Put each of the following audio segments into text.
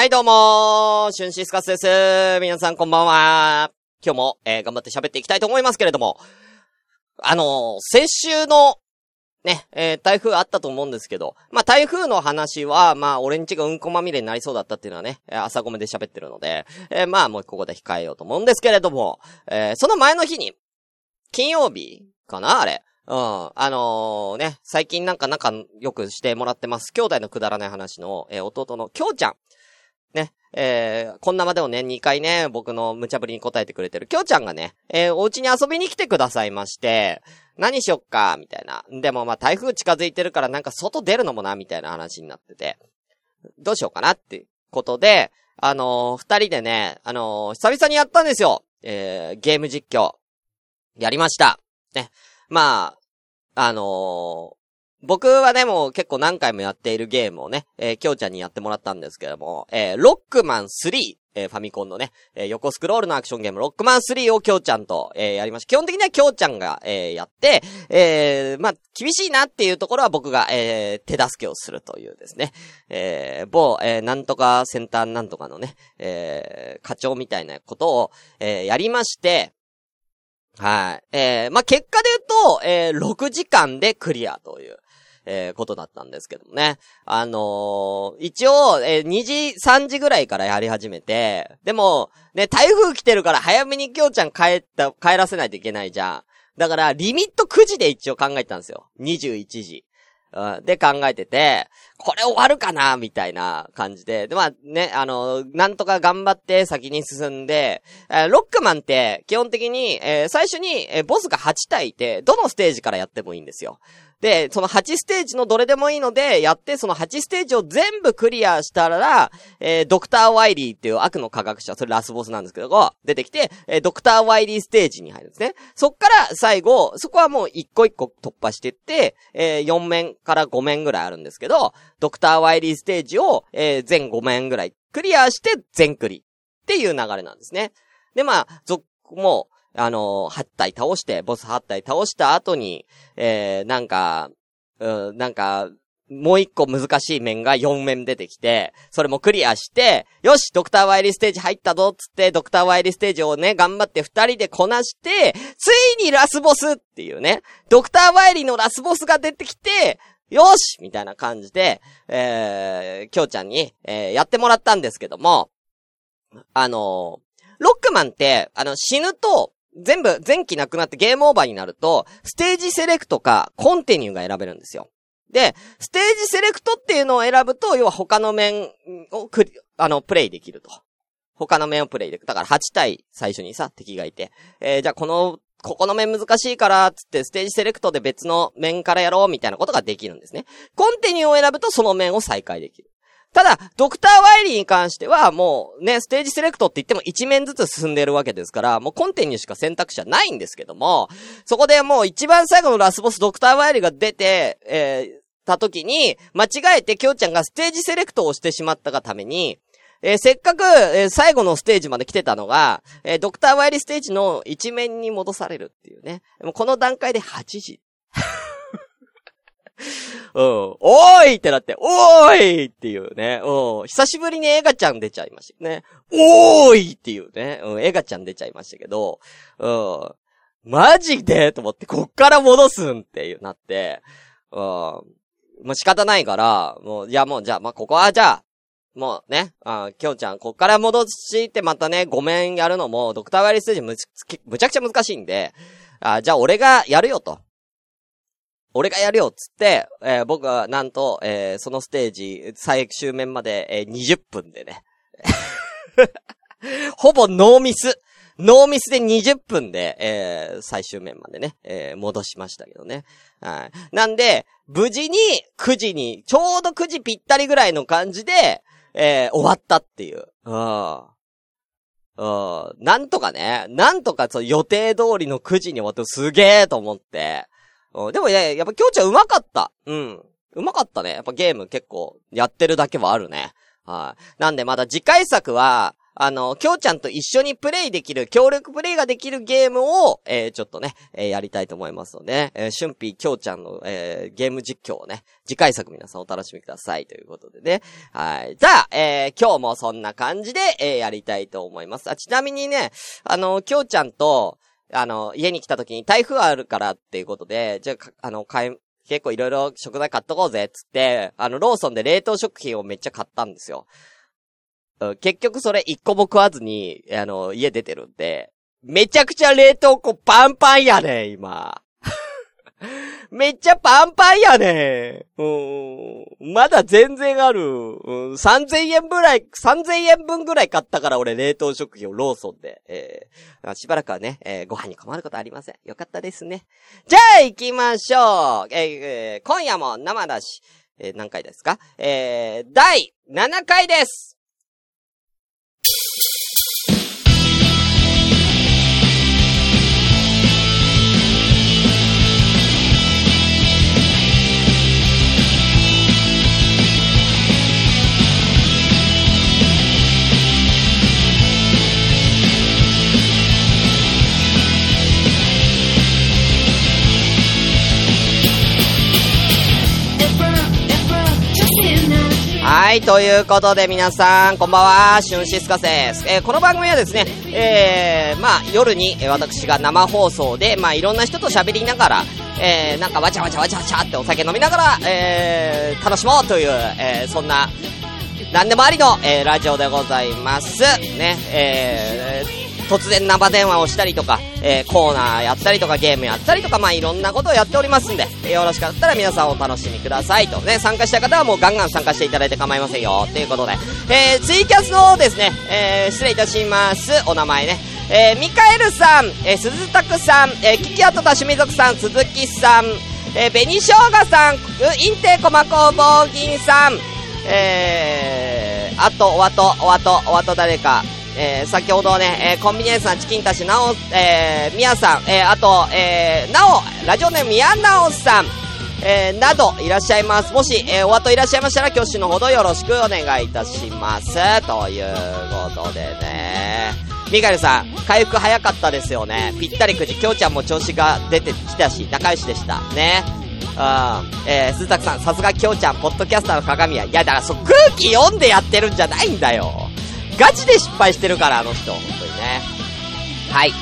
はい、どうもー、シュンシスカスです。皆さんこんばんは。今日も、えー、頑張って喋っていきたいと思いますけれども、あのー、先週の、ね、えー、台風あったと思うんですけど、まあ、台風の話は、まあ、俺んちがうんこまみれになりそうだったっていうのはね、朝ごめで喋ってるので、えー、まあ、もうここで控えようと思うんですけれども、えー、その前の日に、金曜日かなあれ。うん。あのー、ね、最近なんか仲良くしてもらってます。兄弟のくだらない話の、えー、弟のきょうちゃん。ね、えー、こんなまでをね、2回ね、僕の無茶ぶりに答えてくれてるきょうちゃんがね、えー、お家に遊びに来てくださいまして、何しよっか、みたいな。でもまあ台風近づいてるからなんか外出るのもな、みたいな話になってて、どうしようかなってことで、あのー、二人でね、あのー、久々にやったんですよ。えー、ゲーム実況。やりました。ね。まあ、あの、僕はでもう結構何回もやっているゲームをね、えー、きょうちゃんにやってもらったんですけども、えー、ロックマン3、えー、ファミコンのね、えー、横スクロールのアクションゲーム、ロックマン3をきょうちゃんと、えー、やりました。基本的にはきょうちゃんが、えー、やって、えー、まあ、厳しいなっていうところは僕が、えー、手助けをするというですね、えー、某、えー、なんとかセンターなんとかのね、えー、課長みたいなことを、えー、やりまして、はい。えー、まあ、結果で言うと、えー、6時間でクリアという、えー、ことだったんですけどもね。あのー、一応、えー、2時、3時ぐらいからやり始めて、でも、ね、台風来てるから早めにきょうちゃん帰った、帰らせないといけないじゃん。だから、リミット9時で一応考えたんですよ。21時。で考えてて、これ終わるかなみたいな感じで。で、まあね、あの、なんとか頑張って先に進んで、えー、ロックマンって基本的に、えー、最初に、えー、ボスが8体いて、どのステージからやってもいいんですよ。で、その8ステージのどれでもいいので、やって、その8ステージを全部クリアしたら、えー、ドクター・ワイリーっていう悪の科学者、それラスボスなんですけど、出てきて、えー、ドクター・ワイリーステージに入るんですね。そっから最後、そこはもう一個一個突破していって、えー、4面から5面ぐらいあるんですけど、ドクター・ワイリーステージを、えー、全5面ぐらいクリアして全クリっていう流れなんですね。で、まあ、続、もう、あの、8体倒して、ボス8体倒した後に、えー、なんか、うん、なんか、もう一個難しい面が4面出てきて、それもクリアして、よし、ドクターワイリーステージ入ったぞっつって、ドクターワイリーステージをね、頑張って二人でこなして、ついにラスボスっていうね、ドクターワイリーのラスボスが出てきて、よしみたいな感じで、えー、きょうちゃんに、えー、やってもらったんですけども、あのー、ロックマンって、あの、死ぬと、全部、残機なくなってゲームオーバーになると、ステージセレクトか、コンティニューが選べるんですよ。で、ステージセレクトっていうのを選ぶと、要は他の面をクリ、あの、プレイできると。他の面をプレイできる。だから8体最初にさ、敵がいて。えー、じゃあこの、ここの面難しいから、つってステージセレクトで別の面からやろうみたいなことができるんですね。コンティニューを選ぶとその面を再開できる。ただ、ドクター・ワイリーに関しては、もうね、ステージセレクトって言っても1面ずつ進んでるわけですから、もうコンテンにしか選択肢はないんですけども、そこでもう一番最後のラスボスドクター・ワイリーが出て、えー、た時に、間違えてきょうちゃんがステージセレクトをしてしまったがために、えー、せっかく、えー、最後のステージまで来てたのが、えー、ドクター・ワイリーステージの一面に戻されるっていうね。もうこの段階で8時。うん。おーいってなって、おーいっていうね。うん。久しぶりにエガちゃん出ちゃいましたね。おーいっていうね。うん。エガちゃん出ちゃいましたけど、うん。マジでと思って、こっから戻すんっていうなって、うん。もう仕方ないから、もう、いやもうじゃあ、まあ、ここはじゃあ、もうね、あきょうちゃん、こっから戻してまたね、ごめんやるのも、ドクターワイリスージむむちゃくちゃ難しいんで、あじゃあ俺がやるよと。俺がやるよっつって、えー、僕はなんと、えー、そのステージ、最終面まで、えー、20分でね。ほぼノーミス。ノーミスで20分で、えー、最終面までね、えー、戻しましたけどね。はい。なんで、無事に9時に、ちょうど9時ぴったりぐらいの感じで、えー、終わったっていう。うん。うん。なんとかね、なんとかそう予定通りの9時に終わってすげえと思って、うん、でもね、やっぱきょうちゃん上手かった。うん。上手かったね。やっぱゲーム結構やってるだけはあるね。はい。なんでまだ次回作は、あの、きょうちゃんと一緒にプレイできる、協力プレイができるゲームを、えー、ちょっとね、えー、やりたいと思いますので、えー、春ーきょうちゃんの、えー、ゲーム実況をね、次回作皆さんお楽しみくださいということでね。はい。じゃあ、えー、今日もそんな感じで、えー、やりたいと思います。あ、ちなみにね、あの、きょうちゃんと、あの、家に来た時に台風あるからっていうことで、じゃあ、あの、買い、結構いろいろ食材買っとこうぜっ、つって、あの、ローソンで冷凍食品をめっちゃ買ったんですよ。結局それ一個も食わずに、あの、家出てるんで、めちゃくちゃ冷凍庫パンパンやね今。めっちゃパンパンやねうん。まだ全然ある。うん、3000円ぐらい、3000円分ぐらい買ったから俺冷凍食品をローソンで。えー、しばらくはね、えー、ご飯に困ることありません。よかったですね。じゃあ行きましょう。えー、今夜も生だし、えー、何回ですか？えー、第7回ですはい、ということで皆さん、こんばんは、シュンシスカスです。えー、この番組はですね、えー、まあ、夜に、え私が生放送で、まあ、いろんな人と喋りながら、えー、なんかわちゃわちゃわちゃわちゃってお酒飲みながら、えー、楽しもうという、えー、そんな、なんでもありの、えー、ラジオでございます。ね、えー、突然生電話をしたりとか、えー、コーナーやったりとか、ゲームやったりとか、まあ、いろんなことをやっておりますんで、よろしかったら皆さんお楽しみくださいと。ね、参加した方はもうガンガン参加していただいて構いませんよ。ということで、えー、ツイキャスのですね、えー、失礼いたします。お名前ね。えー、ミカエルさん、えー、鈴拓さん、えー、キキアトタシミ族さん、鈴木さん、えー、紅生姜さん、インテコマ工房銀さん、えー、あと、おあと、おあと、おあと誰か、えー、先ほどね、えー、コンビニエンスさん、チキンたし、なお、えー、みやさん、えー、あと、えー、なお、ラジオネーム、みやなおさん、えー、など、いらっしゃいます。もし、えー、お後いらっしゃいましたら、挙手のほどよろしくお願いいたします。ということでね。ミカエルさん、回復早かったですよね。ぴったりくじ、きょうちゃんも調子が出てきたし、仲良しでした。ね。うん。えー、鈴田さん、さすがきょうちゃん、ポッドキャスターの鏡や。いや、だからそ、空気読んでやってるんじゃないんだよ。ガチで失敗してるから、あの人。本当にね。はい。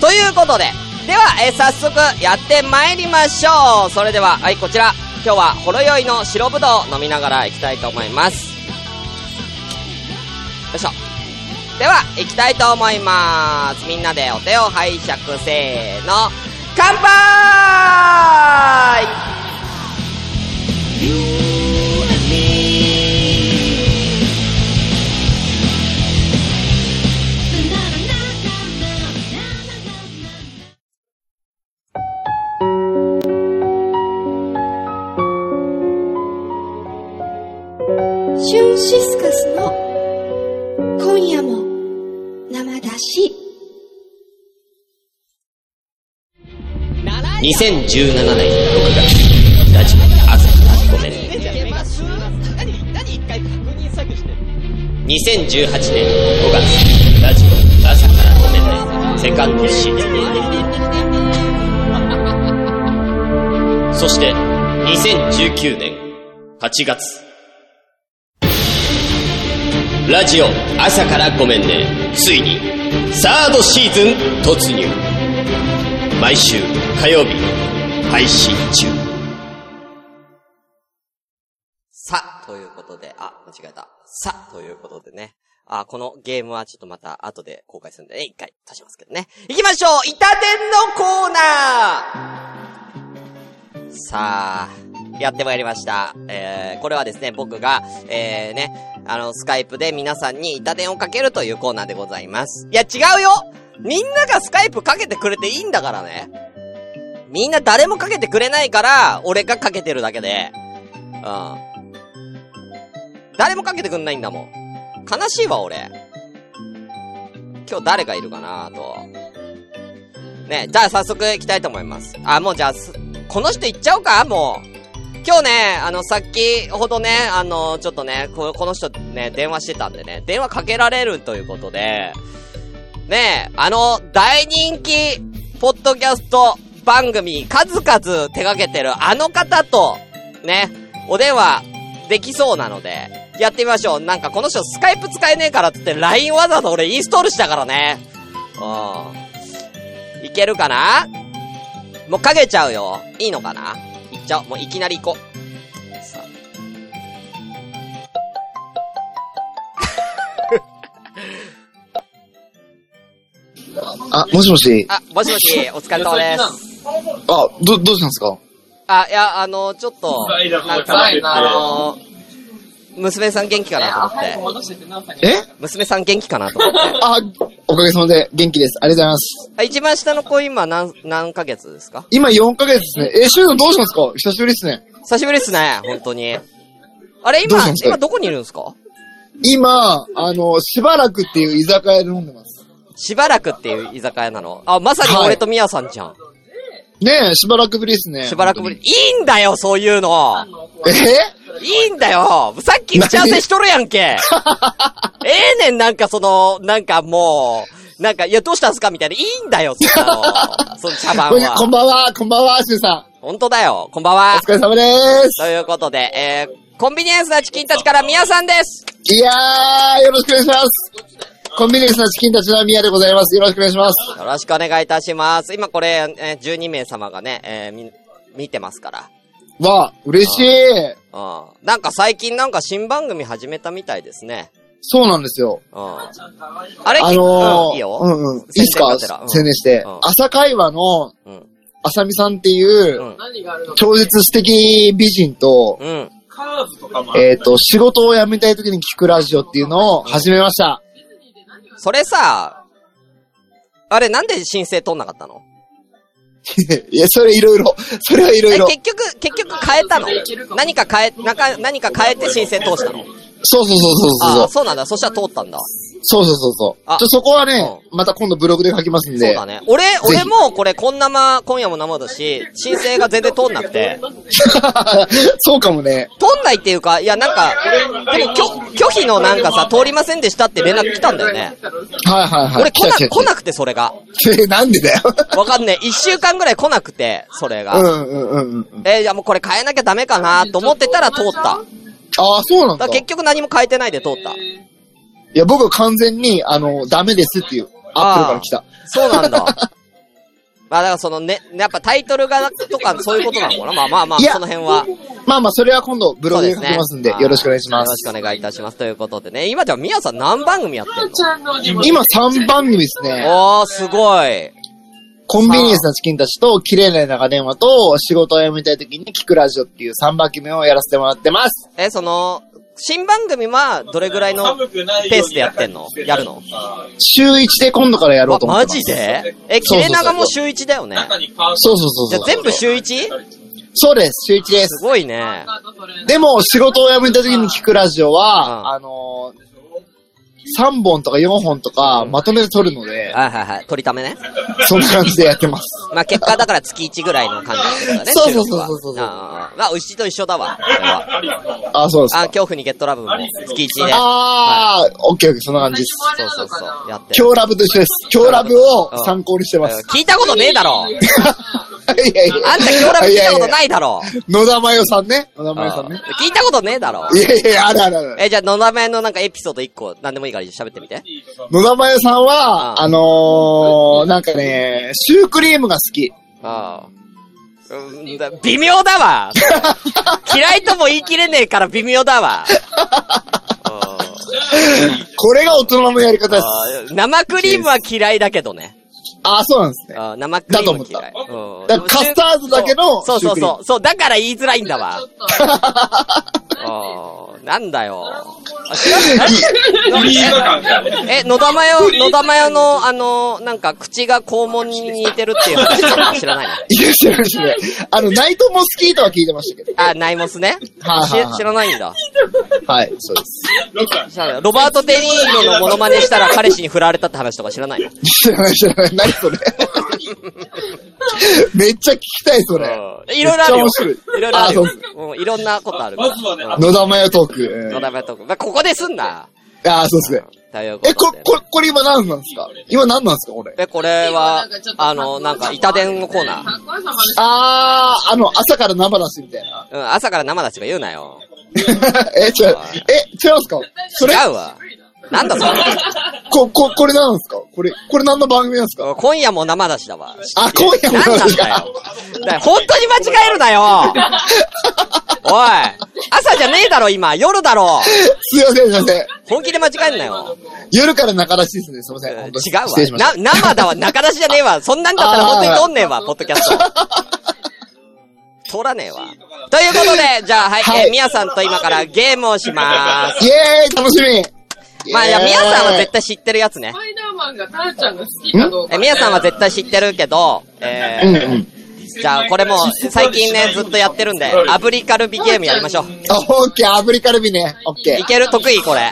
ということで、では、えー、早速やって参りましょう。それでは、はい、こちら。今日は、ほろ酔いの白ぶどう飲みながら行きたいと思います。よいしょ。では、行きたいと思います。みんなでお手を拝借せーの。乾杯2017年6月、ラジオ朝からごめんね。2018年5月、ラジオ朝からごめんね。セカンドシーズン。そして、2019年8月、ラジオ朝からごめんね。ついに、サードシーズン突入。毎週火曜日配信中さ、ということで、あ、間違えた。さ、ということでね。あ、このゲームはちょっとまた後で公開するんでね、一回足しますけどね。行きましょう板伝のコーナーさあ、やってまいりました。えー、これはですね、僕が、えー、ね、あの、スカイプで皆さんに板伝をかけるというコーナーでございます。いや、違うよみんながスカイプかけてくれていいんだからね。みんな誰もかけてくれないから、俺がかけてるだけで。うん。誰もかけてくんないんだもん。悲しいわ、俺。今日誰がいるかなと。ね、じゃあ早速行きたいと思います。あ、もうじゃあ、この人行っちゃおうかもう。今日ね、あの、さっきほどね、あの、ちょっとね、ここの人ね、電話してたんでね、電話かけられるということで、ねえ、あの、大人気、ポッドキャスト番組、数々手掛けてるあの方と、ね、お電話できそうなので、やってみましょう。なんかこの人スカイプ使えねえからってって LINE わざわざ俺インストールしたからね。うん。いけるかな？もうかけちゃうよ。いいのかな？いっちゃおう。もういきなり行こう。さ あ、もしもし。あ、もしもし、お疲れ様です。あ、ど、どうしたんですか？あ、いや、あの、ちょっと、なんか、あの、娘さん元気かなと思って。え娘さん元気かなと思って。あ、おかげさまで元気です。ありがとうございます。あ、一番下の子今何、何ヶ月ですか？今4ヶ月ですね。え、シュートどうしたんですか？久しぶりですね。久しぶりっすね、本当に。あれ、今どうしたんです、か今どこにいるんですか？今、あの、しばらくっていう居酒屋で飲んでます。しばらくっていう居酒屋なの？あ、まさに俺とミヤさんじゃん。ねえ、しばらくぶりですね。しばらくぶり。いいんだよ、そういうの。え？いいんだよさっき打ち合わせしとるやんけ ええねん、なんかその、なんかもう、なんか、いや、どうしたんすかみたいな。いいんだよ、その。その茶番 こんこんは。ばんは、こんばんは、シューさ本当だよ。こんばんん。おは。疲れ様です。ということで、えー、コンビニエンスなチキンたちからミヤさんです。いやー、よろしくお願いします。コンビニエンスなチキンたちの宮でございます。よろしくお願いします。よろしくお願いいたします。今これ、えー、12名様がね、えー、み、見てますから。わあ、嬉しい。うん。なんか最近なんか新番組始めたみたいですね。そうなんですよ。うん。あれ？あのー、うん、いいよ。うんうん。いいっすか？宣伝してうん。朝会話の、うん。あさみさんっていうう、ん。超絶素敵美人と、うん。えっと、仕事を辞めたい時に聞くラジオっていうのを始めました。それさ、あれなんで申請取んなかったの？いや、それいろいろ。それはいろいえ、ろ。結局、結局変えたの？何か変え、なんか、何か変えて申請通したの？そうそうそうそうああ、そう。そうなんだ。そしたら通ったんだ。そうそうそうそう。あちょそこはね、また今度ブログで書きますんで。そうだね。俺、俺もこれ、こんなま、今夜も生だし、申請が全然通んなくて。そうかもね。通んないっていうか、いや、なんか、でも、拒拒否のなんかさ、通りませんでしたって連絡来たんだよね。はいはいはい。俺来な、来なくて、それが。え、なんでだよ。わかんねえ。一週間ぐらい来なくて、それが。うんうんうんうん。えー、じゃあもうこれ変えなきゃダメかなと思ってたら通った。ああ、そうなんだ。ら結局何も変えてないで通った。いや、僕は完全に、あの、ダメですっていう、アップルから来た。そうなんだ。まあだからそのね、やっぱタイトルがとかそういうことなのかな？まあまあまあ、その辺は。まあまあ、それは今度ブログで書きますんで、よろしくお願いしまよろす。しくお願いいたします。ということでね、今じゃあみやさん何番組やってんの？今3番組ですね。おー、すごい。コンビニエンスなチキンたちと、綺麗な長電話と、仕事を辞めたい時に聞くラジオっていう3番組をやらせてもらってます。え、その、新番組はどれぐらいのペースでやってんの？やるの？週1で今度からやろあうと思ってます。マジで？え、切れ長も週1だよね？そうそうそう。じゃあ全部週 1? そうです、週1ですす。ごいね。でも、仕事を辞めた時に聞くラジオうんは、あのー、3本とか4本とかまとめて撮るので、はいはいはい。取りためね。そんな感じでやってます。まあ結果だから月1ぐらいの感じだね。そうそうそうそうそうああまあ、牛と一緒だわ。あ、そうですあ、か。恐怖にゲットラブも月1で。あー、オッケーオッケー、そんな感じです。そうそうそう。やってる。今日ラブと一緒です。今日ラブを参考にしてます。聞いたことねえだろ いやいや。あんた今日ラブ聞いたこといないだろ野田真代さんね。野田真代さんね。聞いたことねえだろいやいや、あるあるある。え、じゃあ、野田前のなんかエピソード1個、なんでもいいから喋ってみて。野田真代さんうんは、あのー、なんかね、シュークリームが好き。ああ。うんだ微妙だわ 嫌いとも言い切れねえから微妙だわ。う んこれが大人のやり方です。生クリームは嫌いだけどね。あ、そうなんですね。生クリーム嫌い。うんだからカスタードだけのそうそうそう。そう、だから言いづらいんだわ。なんだよ。あ知らないえ、野田マヨ、野田マヨの、あの、なんか、口が肛門に似てるっていう話知らないの いや、知らないですね。あの、ナイトモスキートは聞いてましたけど。あ、ナイモスね？はい知らないんだ。はい、そうです。ロバート・デ・ニーロのモノマネしたら彼氏に振られたって話とか知らないの？知らない、知らない。何それ？めっちゃ聞きたい、それ。うんいろいろあるよ。めっちゃ面白い。いろいろあるう。うん、いろんなことある。まずはねうん野田真代トーク。野田ベトーク。まあ、ここですんな。ああ、そうですね。え、これ、これ今何なんですか？今何なんですかこれ？え、これは、あの、なんか、板伝のコーナー。あー、あの、朝から生出しみたいな。うん、朝から生出しとか言うなよ。え、違う。え、違うんすか？それ？違うわ。なんだそれ。こ、こ、これ何ですか？これ、これ何の番組なんですか？今夜も生出しだわ。あ、今夜もなんなんだよ。だ本当に間違えるなよ おい朝じゃねえだろ、今夜だろすいません、すいません。本気で間違えんなよ。夜から中出しですね。すいません。違うわ。な、生だわ。中出しじゃねえわ。そんなんだったら本当に撮んねえわ、ポッドキャスト。撮らねえわ。ということで、じゃあ、はい、はいえー、みやさんと今からゲームをしまイェーイ楽しみす。まあ、いや、みやさんは絶対。対知ってるやつねス。パイダーマンがタラちゃんが好きかどうか。え、みやさんは絶対知ってるけど、えうんうー、ん。じゃあ、これもう、最近ね、ずっとやってるんで、炙りカルビゲームやりましょう。あ、オッケー、炙りカルビね。オッケー。いける得意これ。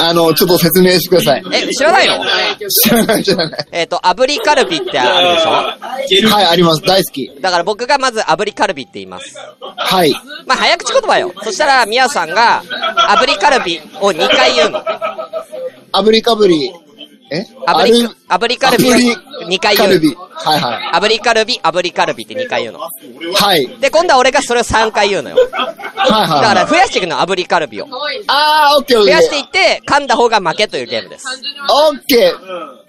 あの、ちょっと説明してください。え、知らないの？知らない、知らない。えっ、と、炙りカルビってあるでしはい、あります。大好き。ょだから僕がまず炙りカルビって言います。はい。まあ、早口言葉よ。そしたら、みやさんが、炙りカルビを2回言うの。炙りかぶり。え？炙り、炙りカルビを炙り2回言う。カルビ。はいは炙りカルビ、炙りカルビって2回言うの。い。はい。で、今度は俺がそれを3回言うのよ。はいはい。だから、増やしていくの、炙りカルビを。あー、オッケーオッケー。増やしていって、噛んだ方が負けというゲームです。オッケー。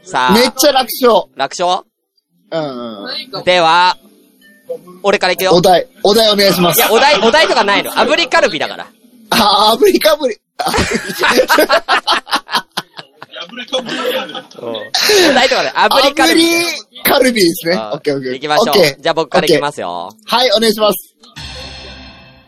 さあ、めっちゃ楽勝。楽勝？うんでは、俺からいくよ。お題、お題お願いします。いや、お題、お題とかないの。炙りカルビだから。あー、炙りかぶり。あ破れかぶりやねお題とかで、炙りカルビ。炙りカルビですね。あオッケーオッケー。行きましょう。じゃあ僕からいきますよ。はい、お願いします。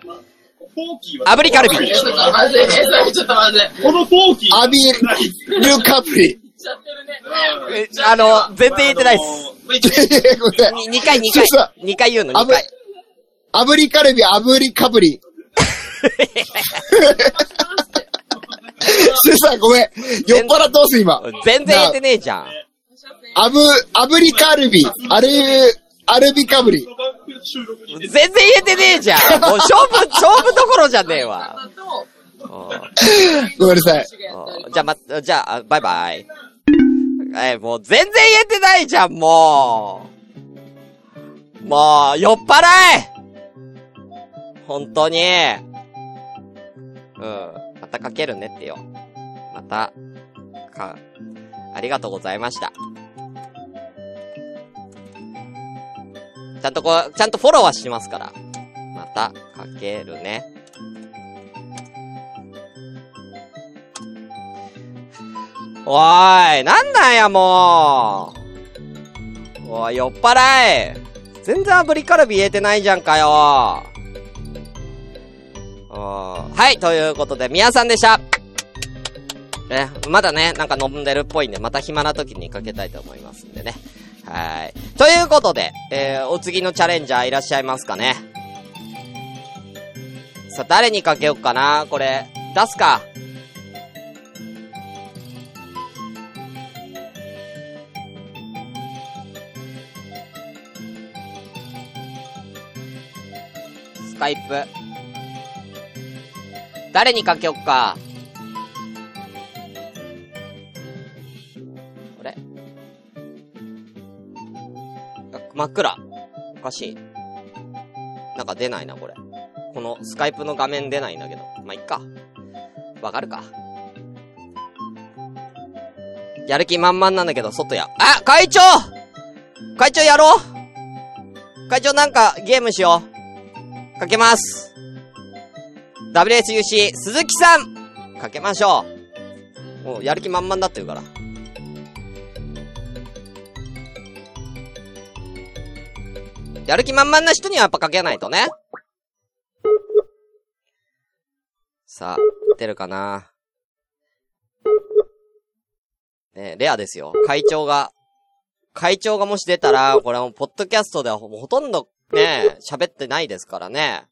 フォーキーは炙りカルビ。ちょっとまずい。え、それちょっとまずい。このフォーキー。炙りカブリ。ちゃってるね。えあの、全然言えてないっす。す。一応ごめんなさいに2回、2そうそう回。2回言うの、2炙り回。、炙りカルビ、炙りかぶり。スーさんごめん。酔っ払ってます、今。全然言えてねえじゃん。あぶ、炙りカルビ、アル、アルビかぶり。この番組の収録に全然言えてねえじゃん。もう勝負、勝負どころじゃねえわ。ごめんなさい。じゃあ、ま、じゃあ、バイバイ。え、もう全然言えてないじゃん、もう。もう、酔っ払え本当に。うん。またかけるねってよ。た、か、ありがとうございました。ちゃんとこう、ちゃんとフォローはしますから。また、かけるね。おーい、なんなんや、もう。おい、酔っ払え。全然炙りカルビ言えてないじゃんかよ。はい、ということで、宮さんでした。ね、まだね、なんか飲んでるっぽいんで、また暇な時にかけたいと思いますんでね。はい。ということで、えー、お次のチャレンジャーいらっしゃいますかね。さあ、誰にかけようかな？これ、出すか。スカイプ。誰にかけよっか？真っ暗。おかしい。なんか出ないな、これ。このスカイプの画面出ないんだけど。まあ、いっか。わかるか。やる気満々なんだけど、外や。あ会長会長やろう会長なんかゲームしよう。かけます。WSUC 鈴木さんかけましょう。もうやる気満々だって言うから。やる気満々な人にはやっぱかけないとね。さあ、出るかなねレアですよ。会長が。会長がもし出たら、これはもう、ポッドキャストではほとんどね、喋ってないですからね。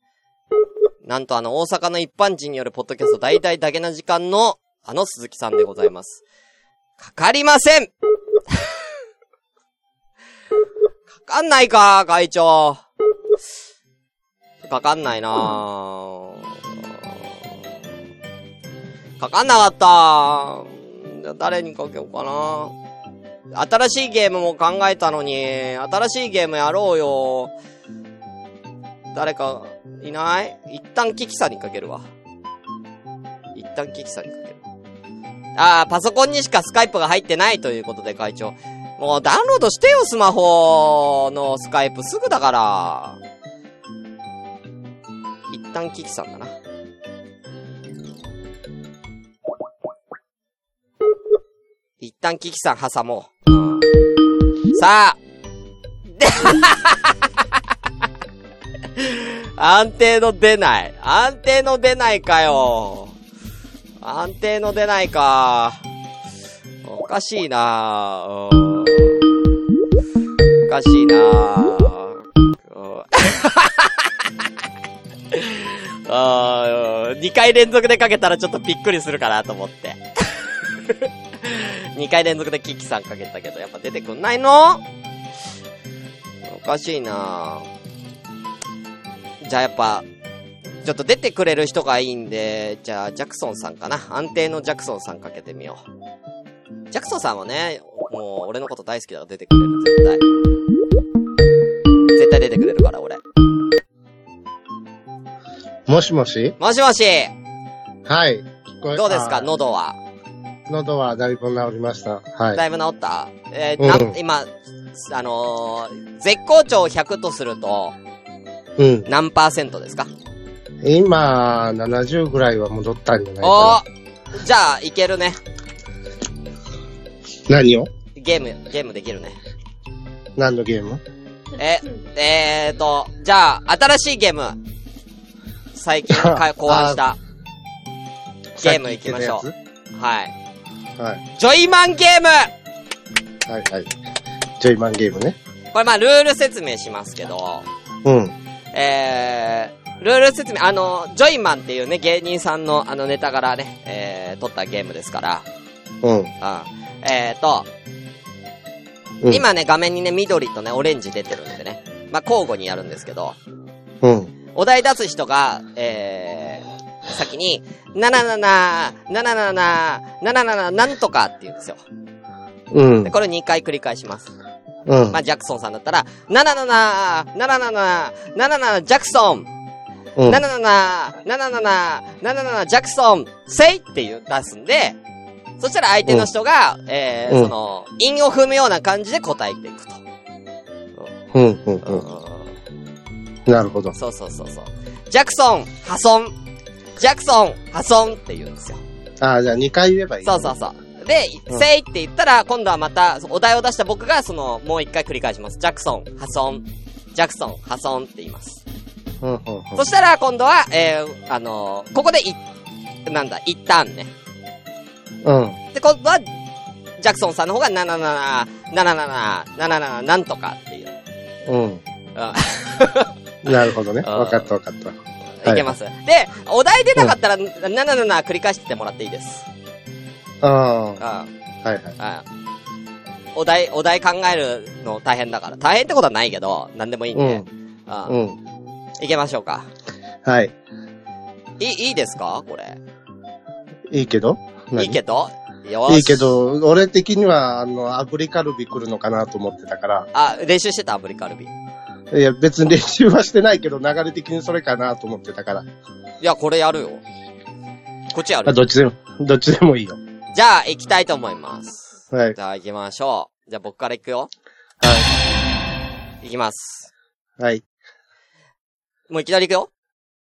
なんとあの、大阪の一般人によるポッドキャスト大々だけな時間の、あの鈴木さんでございます。かかりませんかんないか、会長。かかんないなかかんなかった。じゃ誰にかけようかな。新しいゲームも考えたのに、新しいゲームやろうよ。誰か、いない？一旦キキさんにかけるわ。一旦キキさんにかける。あー、パソコンにしかスカイプが入ってないということで会長。もうダウンロードしてよ、スマホのスカイプすぐだから。一旦キキさんだな。一旦キキさん挟もう。うんさあ。で 安定の出ない。安定の出ないかよ。安定の出ないか。おかしいなうんおかしいな あ2回連続でかけたらちょっとびっくりするかなと思って。2回連続でキキさんかけたけど、やっぱ出てくんないの？おかしいなじゃあやっぱ、ちょっと出てくれる人がいいんで、じゃあジャクソンさんかな。安定のジャクソンさんかけてみよう。ジャクソンさんはね、もう俺のこと大好きだから出てくれる、絶対。絶対出てくれるから、俺。もしもし？もしもしはい。聞こえどうですか？あ喉は。喉はだいぶ治りました。はい。だいぶ治った？えーなうん今、あのー絶好調100とすると、うん。何パーセントですか？今、70ぐらいは戻ったんじゃないおかーじゃあ、いけるね。な。何を？ゲーム、ゲームできるね。何のゲーム？え、えーと、じゃあ、新しいゲーム。最近か 考案した。ゲーム行きましょうはい。はい。ジョイマンゲームはいはい。ジョイマンゲームね。これまあ、ルール説明しますけど、うん。えー、ルール説明、あの、ジョイマンっていうね、芸人さんのあのネタ柄ね、えー、撮ったゲームですから、うん。うん。えーと、うん、今ね、画面にね、緑とね、オレンジ出てるんでね、まあ、交互にやるんですけど、うん。お題出す人が、えー、先に、77、77、77、なんとかって言うんですよ。うんで、。これ2回繰り返します。うんま。あ、ジャクソンさんだったら、77、77、77、ジャクソン、うん。77、77、77、ジャクソン、せいっていう出すんで、そしたら相手の人が、えー、うんその、韻を踏むような感じで答えていくと。うん。うん。ううんん。なるほど。そうそうそうそう。ジャクソン、破損。ジャクソン、破損って言うんですよ。ああ、じゃあ2回言えばいい。そうそうそう。で、うんせいって言ったら、今度はまた、お題を出した僕が、その、もう一回繰り返します。ジャクソン、破損。ジャクソン、破損って言います。う。うん。うん。そしたら、今度は、えー、あのーここでい、なんだ、一旦ね。うん。で、今度は、ジャクソンさんの方が、77、77、77、なんとかっていう。うん。うん なるほどね。わかったわかった。いけます。で、お題出なかったら、77繰り返してもらっていいです。ああ。うん。はいはい。うんお題、お題考えるの大変だから。大変ってことはないけど、なんでもいいんで。うん。うんうん。いけましょうか。はい。いい、いいですかこれ。いいけどいいけど？よーし。いいけ。ど、俺的には、あの、アブリカルビ来るのかなと思ってたから。あ、練習してたアブリカルビ？いいや、別に練習はしてないけど、流れ的にそれかなと思ってたから。や、これやるよ。こっちやあ、る。どっちでも、どっちでもいいよ。じゃあ、行きたいと思います。はい。じゃあ、行きましょう。じゃあ、僕から行くよ。は行きます。い。はい。もういきなり行くよ。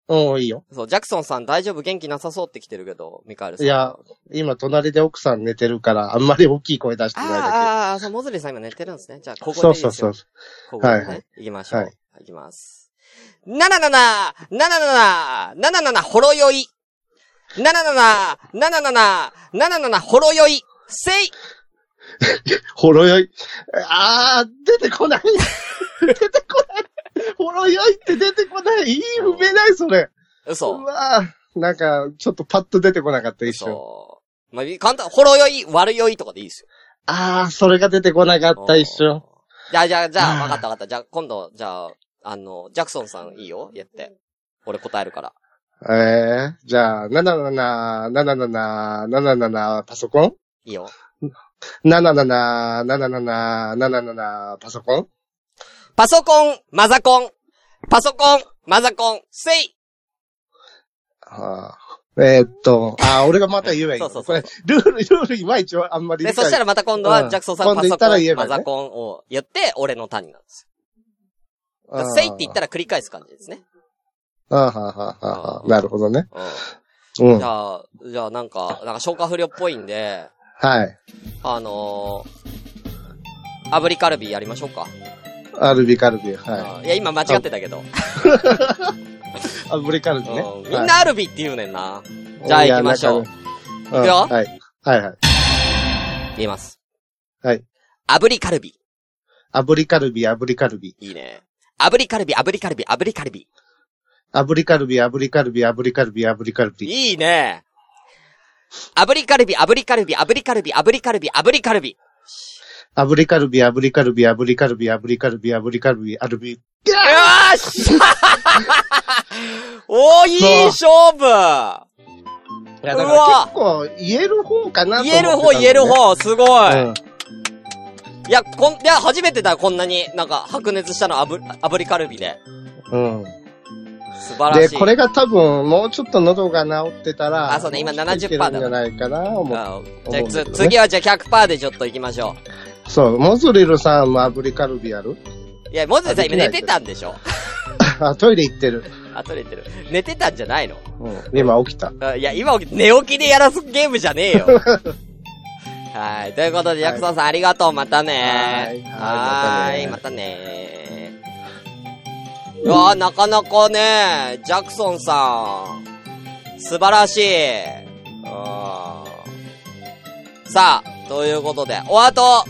うん、いいよ。そう、ジャクソンさん大丈夫？元気なさそうって来てるけど、ミカエルさん。いや、今、隣で奥さん寝てるから、あんまり大きい声出してないだあーあー、そう、モズリーさん今寝てるんですね。じゃあ、こけ。こでいいですよ。そうそうそう。ここでね。はいはい行きましょう。はい行きます。77、77、77、ほろ酔い。77、77、77、ほろ酔い。せいほろ酔い。あー、出てこない。出てこない。ほろ酔いって出てこない。いい、踏めない、それ。う嘘。わー。なんか、ちょっとパッと出てこなかった、一瞬。そう。まあ、簡単、ほろ酔い、悪酔いとかでいいですよ。あー、それが出てこなかった、一瞬。じゃあ、じゃあ、じゃあ、わかったわかった。じゃあ、今度、じゃあ、あの、ジャクソンさんいいよ言って。俺答えるから。ええじゃあ、77、77、77、パソコン？いいよ。?77、77、77、パソコン？パソコン、マザコン。パソコン、マザコン、せいはあえーっと、あ、俺がまた言えばいいの？そうそうそうこれ、ルール、ルールいまいちあんまりで、そしたらまた今度は、うんジャクソンさんパソコン、ばねマザコンを言って、俺のターンになるんですよ。せいって言ったら繰り返す感じですね。あーはあはあはあはあなるほどね。うん。うん。じはゃあ、じゃあなんか、なんか消化不良っぽいんで、い。あのー、炙りカルビやりましょうか。アルビカルビ、はうんいや、今間違ってたけど。い。アルビカルビねうん。みんなアルビって言うねんな。じゃあ行きましょう。う。いくよはい。はいはい。言います。はい。炙りカルビ。炙りカルビ、炙りカルビ。いいね。炙りカルビ、炙りカルビ、炙りカルビ。炙りカルビ、炙りカルビ、炙りカルビ、炙りカルビ。いいね。炙りカルビ、炙りカルビ、炙りカルビ、炙りカルビ、炙りカルビ。炙りカルビ、炙りカルビ、炙りカルビ、炙りカルビ、炙りカルビ、アルビ。よーし おー、いい勝負いや、だから結構言える方かなと思って言える方、言える。方、すごい。うん。いや、こん、いや、初めてだよ、こんなに、なんか、白熱したの、あぶ、炙りカルビで。うん。素晴らで、しい。これが多分、もうちょっと喉が治ってたら、あそうね今もちょっといけ70%るんじゃないかな、思う。あじゃあ、次はじゃあ100%でちょっと行きましょそう、モズリルさんも炙りカルビやる？う。いや、もずさん今寝てたんでしょ？あ、トイレ行ってる。あ、取れてる。寝てたんじゃないの？うん。今起きた。あいや、今起き、寝起きでやらすゲームじゃねえよ。はい。ということで、ジャクソンさんありがとう。またね。ははいい。ままたね。うわなかなかね、ジャクソンさん、素晴らしい。うんさあ、ということで、お後、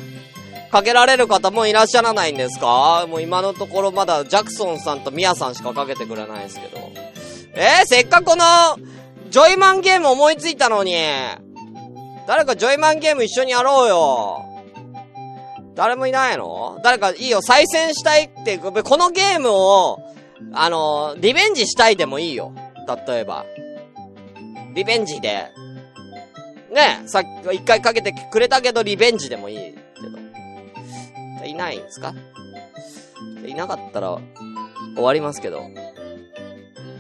かけられる方もいらっしゃらないんですか？もう今のところまだジャクソンさんとミヤさんしかかけてくれないですけど。えー、せっかくこの、ジョイマンゲーム思いついたのに、誰かジョイマンゲーム一緒にやろうよ。誰もいないの？誰かいいよ、再戦したいって、このゲームを、あの、リベンジしたいでもいいよ。例えば。リベンジで。ねさっき、一回かけてくれたけど、リベンジでもいいけど。いないんですか？いなかったら、終わりますけど。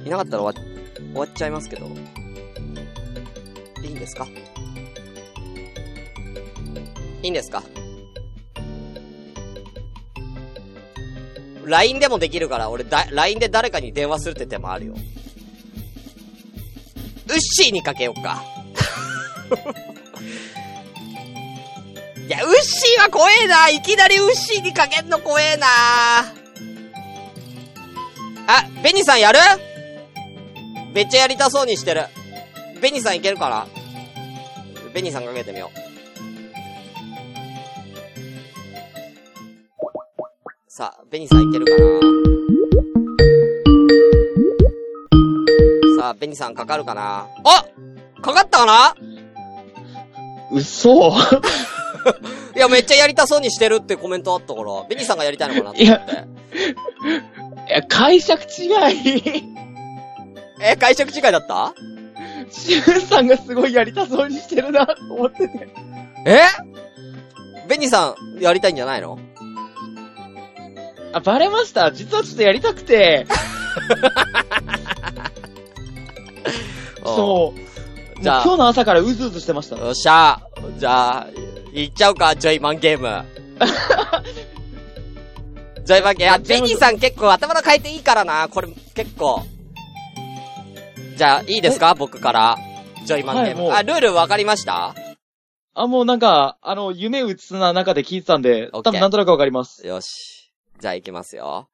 いなかったら終わ終わっちゃいますけど。いいんですか？いいんですか ?LINE でもできるから、俺だ、LINE で誰かに電話するって手もあるよ。ウッシーにかけようか。いや、ウッシーは怖えな。いきなりウッシーにかけんの怖えな。あ、ベニさんやる？めっちゃやりたそうにしてる。ベニさんいけるかな？ベニさんかけてみよう。さあ、ベニさんいけるかな？さあ、ベニさんかかるかな？あかかったかな？嘘。いや、めっちゃやりたそうにしてるってコメントあったから、ベニさんがやりたいのかなって。いや、解釈違い。え、解釈違いだった？シュンさんがすごいやりたそうにしてるな、と思ってて。え？ベニさん、やりたいんじゃないの？あ、バレました？実はちょっとやりたくて。そう。じゃあ今日の朝からうずうずしてました。よっしゃじゃあ、行っちゃうか、ジョイマンゲーム。ジョイマンゲーム。あ、ベニーさん結構頭の回転いいからな。これ、結構。じゃあ、いいですか僕から。ジョイマンゲーム。はいあ、ルール分かりました？あ、もうなんか、あの、夢うつな中で聞いてたんで、多分なんとなくわかります。よし。じゃあ行きますよ。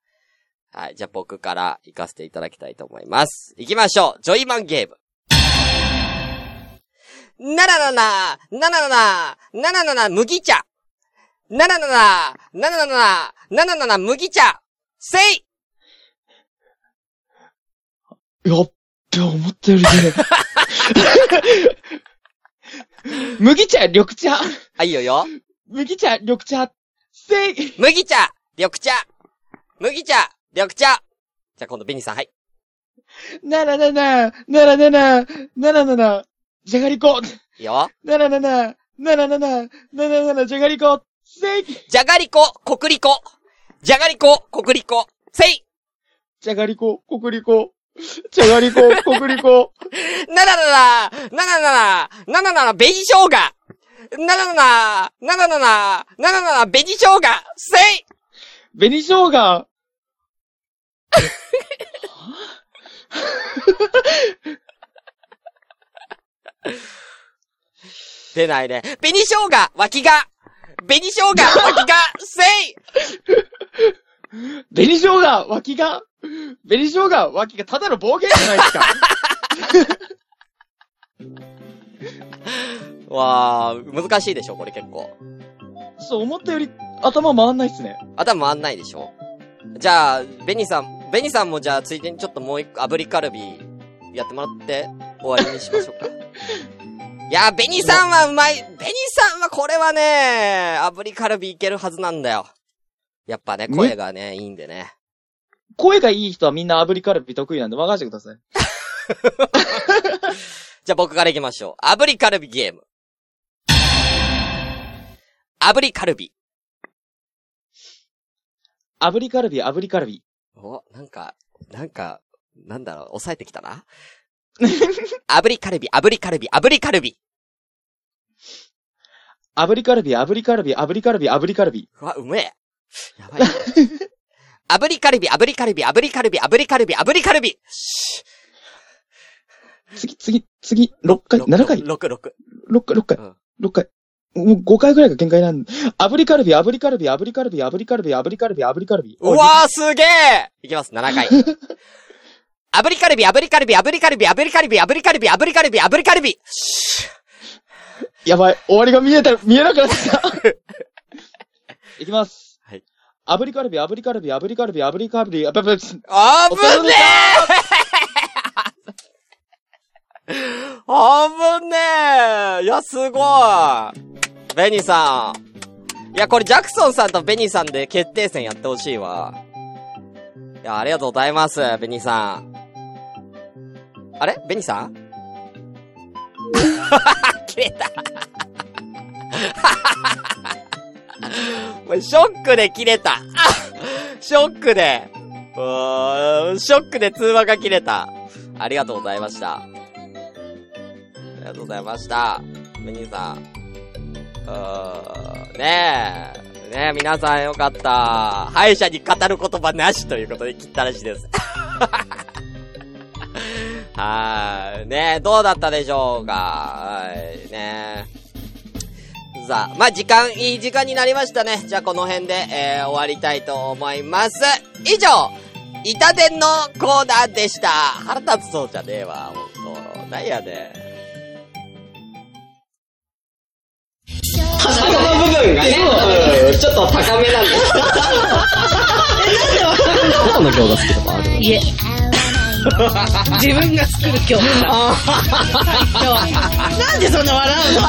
はい。じゃあ僕から行かせていただきたいと思います。行きましょう。ジョイマンゲーム。なななな、なななな、なななな、麦茶。なななな、なななな、なななな、麦茶。せいやっべ、思ったよりね。麦茶、緑茶。あ、いいよよ。麦茶、緑茶。せい麦茶緑茶麦茶緑茶じゃあ今度、ベニさん、はい。ならなな、ならなな、ならなな、じゃがりこ。いいよ。ならなな、ならなな、ならなな、じゃがりこ。せいじゃがりこ、こくりこ。じゃがりこ、こくりこ。せいじゃがりこ、こくりこ。じゃがりこ、こくりこ。ならなら、ならなら、ならなら、紅生姜。ならなら、ならなら、ならなら、紅生姜。せい紅生姜。出ないね。紅生姜、脇が。紅生姜、脇が。せい紅生姜、脇が。紅生姜、脇がただの暴言じゃないですか。わー、難しいでしょ、これ結構。そう、思ったより頭回んないっすね。頭回んないでしょ。じゃあ、ベニさん、ベニさんもじゃあ、ついでにちょっともう一個、炙りカルビ、やってもらって、終わりにしましょうか。いや、ベニさんはうまい。ベニさんはこれはね、炙りカルビいけるはずなんだよ。やっぱね、ね？声がね、いいんでね。声がいい人はみんな炙りカルビ得意なんで任せてください。じゃあ僕から行きましょう。炙りカルビゲーム。炙りカルビ。炙りカルビ、炙りカルビ。お、なんか、なんか、なんだろう、抑えてきたな。炙りカルビ、炙りカルビ、炙りカルビ。炙りカルビ、炙りカルビ、炙りカルビ、炙りカルビ。うわ、うめえ。やばいな。炙りカルビ、炙りカルビ、炙りカルビ、炙りカルビ、炙りカルビ。次、次、次、6回、7回 ?6、6。?6 回、6回うん、6回。もう5回ぐらいが限界なんで。炙りカルビ、炙りカルビ、炙りカルビ、炙りカルビ、炙りカルビ、炙りカルビ。うわー、すげえいきます、7回。炙りカルビ、炙りカルビ、炙りカルビ、炙りカルビ、炙りカルビ、炙りカルビ、炙りカルビ。やばい、終わりが見えた、見えなくなってきた。いきます。はい。炙りカルビ、炙りカルビ、炙りカルビ、炙りカルビ、あぶぶ、あぶねえあぶねえいや、すごいベニさん。いや、これジャクソンさんとベニさんで決定戦やってほしいわ。いや、ありがとうございます、ベニさん。あれ？ベニさん？切れた。ショックで切れた。ショックで。ショックで通話が切れた。ありがとうございました。ありがとうございました。メニーさん。うーんねえ。ねえ、皆さんよかった。歯医者に語る言葉なしということで切ったらしいです。はーい。ねえ、どうだったでしょうか？はい。ねえ。さあ、まあ、時間、いい時間になりましたね。じゃあ、この辺で、えー、終わりたいと思います。以上、板伝のコーナーでした。腹立つそうじゃねえわ、ほんと。なんやの部分がね、ちょっと高めなんです。どこの餃子好きとかあるいえ。自分が作る今日。なんでそんな笑うの？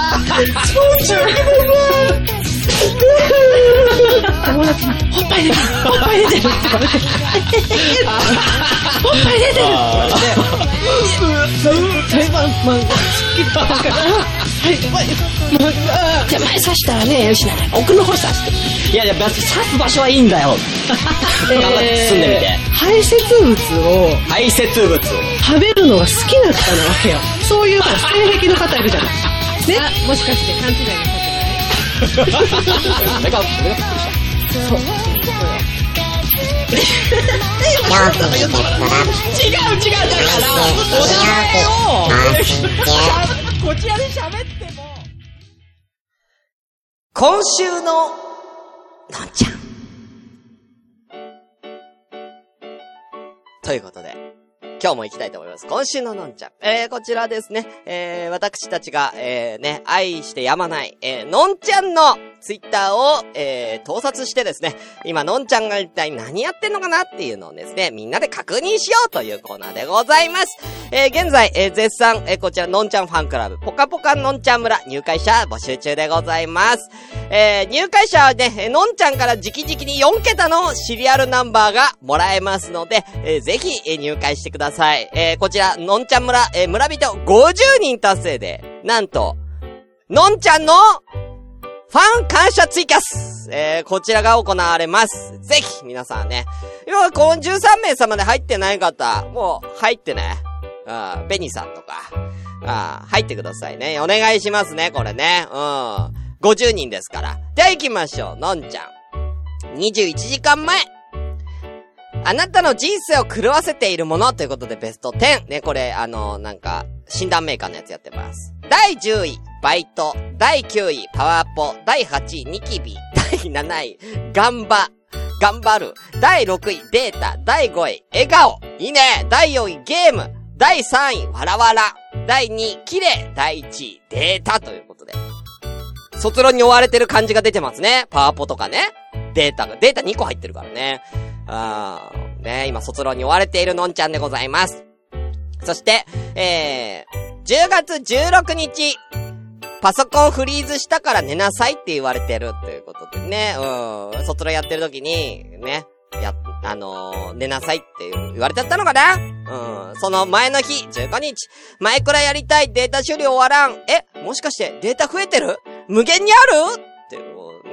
友達に、ほっぱい出てる、ほっぱい出てるって言われて。ほっぱい出てるって言われて。裁判マンが好きだから、はい、手前刺したらね、よしな、奥の方刺して。いやいや、別に刺す場所はいいんだよ。頑張って住んでみて。排泄物を排泄物。食べるのが好きな方なわけよ。そういうから 性癖の方いるじゃない。ねもしかして勘違いなさってない？だから、それがびっくりした。違う違う、だから、お題を、こちらで喋っても。今週の、のんちゃん。ということで、今日も行きたいと思います。今週ののんちゃん。えー、こちらですね。えー、私たちが、えー、ね、愛してやまない、えー、のんちゃんのツイッターを、えー、盗撮してですね、今、のんちゃんが一体何やってんのかなっていうのをですね、みんなで確認しようというコーナーでございます。えー、現在、えー、絶賛、えー、こちら、のんちゃんファンクラブ、ポカポカのんちゃん村、入会者募集中でございます。えー、入会者はね、えのんちゃんから直々に4桁のシリアルナンバーがもらえますので、えーぜひ、えー入会してください。えーこちら、のんちゃん村、えー村人50人達成で、なんと、のんちゃんの、ファン感謝ツイキャスえー、こちらが行われます。ぜひ、皆さんね。今、この13名様で入ってない方、もう、入ってね。あベニさんとか、あ入ってくださいね。お願いしますね、これね。うん。50人ですから。では行きましょう、のんちゃん。21時間前。あなたの人生を狂わせているものということでベスト10。ね、これ、あの、なんか、診断メーカーのやつやってます。第10位、バイト。第9位、パワーポ。第8位、ニキビ。第7位、頑張。頑張る。第6位、データ。第5位、笑顔。いいね。第4位、ゲーム。第3位、わらわら。第2位、綺麗。第1位、データということで。卒論に追われてる感じが出てますね。パワポとかね。データが、データ2個入ってるからね。あー、ね、今卒論に追われているのんちゃんでございます。そして、えー、10月16日、パソコンフリーズしたから寝なさいって言われてるっていうことでね、うん、卒論やってる時に、ね、や、あのー寝なさいって言われちゃったのかな？うん、その前の日、15日、前くらいやりたいデータ処理終わらん。え、もしかしてデータ増えてる？無限にある？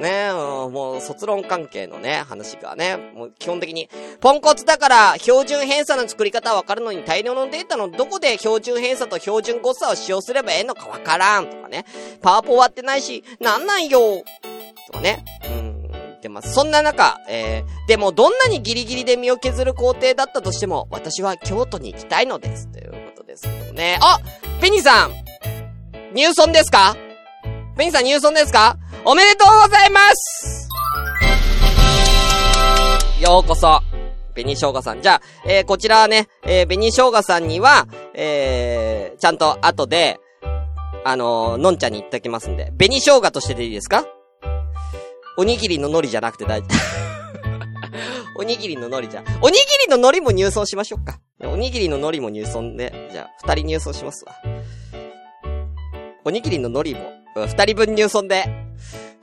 ね、うんもう卒論関係のね、話がね、もう基本的に、ポンコツだから標準偏差の作り方はわかるのに大量のデータのどこで標準偏差と標準誤差を使用すればええのかわからんとかね、パワポ終わってないし、なんなんよとかね、うん、言ってます。そんな中、えー、でもどんなにギリギリで身を削る工程だったとしても、私は京都に行きたいのです。ということですけどね。あペニさん入村ですか？ペニさん入村ですか？おめでとうございますようこそ。紅生姜さん。じゃあ、えー、こちらはね、えー、紅生姜さんには、えー、ちゃんと後で、あのー、のんちゃんに言っておきますんで。紅生姜としてでいいですか？おにぎりの海苔じゃなくて大丈夫。おにぎりの海苔じゃ。おにぎりの海苔も入村しましょうか。おにぎりの海苔も入村で、じゃあ、二人入村しますわ。おにぎりの海苔も、二人分入村で。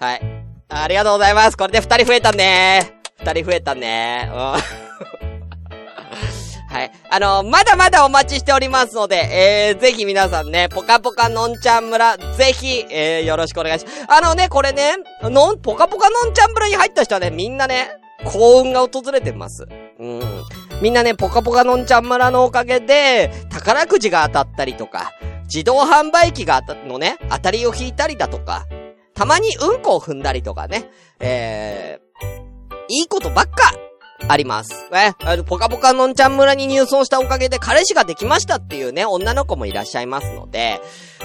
はい。ありがとうございます。これで二人増えたね。二人増えたね。うん。はい。あのまだまだお待ちしておりますので、えー、ぜひ皆さんね、ポカポカのんちゃん村、ぜひ、えー、よろしくお願いします。あのね、これね、のん、ポカポカのんちゃん村に入った人はね、みんなね、幸運が訪れてます。うん。みんなね、ポカポカのんちゃん村のおかげで、宝くじが当たったりとか、自動販売機が当たのね、当たりを引いたりだとか、たまにうんこを踏んだりとかね、えー、いいことばっかあります。え、あの、ポカポカのんちゃん村に入村したおかげで彼氏ができましたっていうね、女の子もいらっしゃいますので、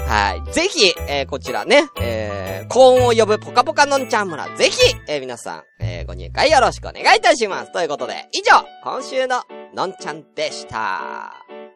はい。ぜひ、えーこちらね、えー、幸運を呼ぶポカポカのんちゃん村、ぜひ、えー皆さん、えーご入会よろしくお願いいたします。ということで、以上、今週ののんちゃんでした。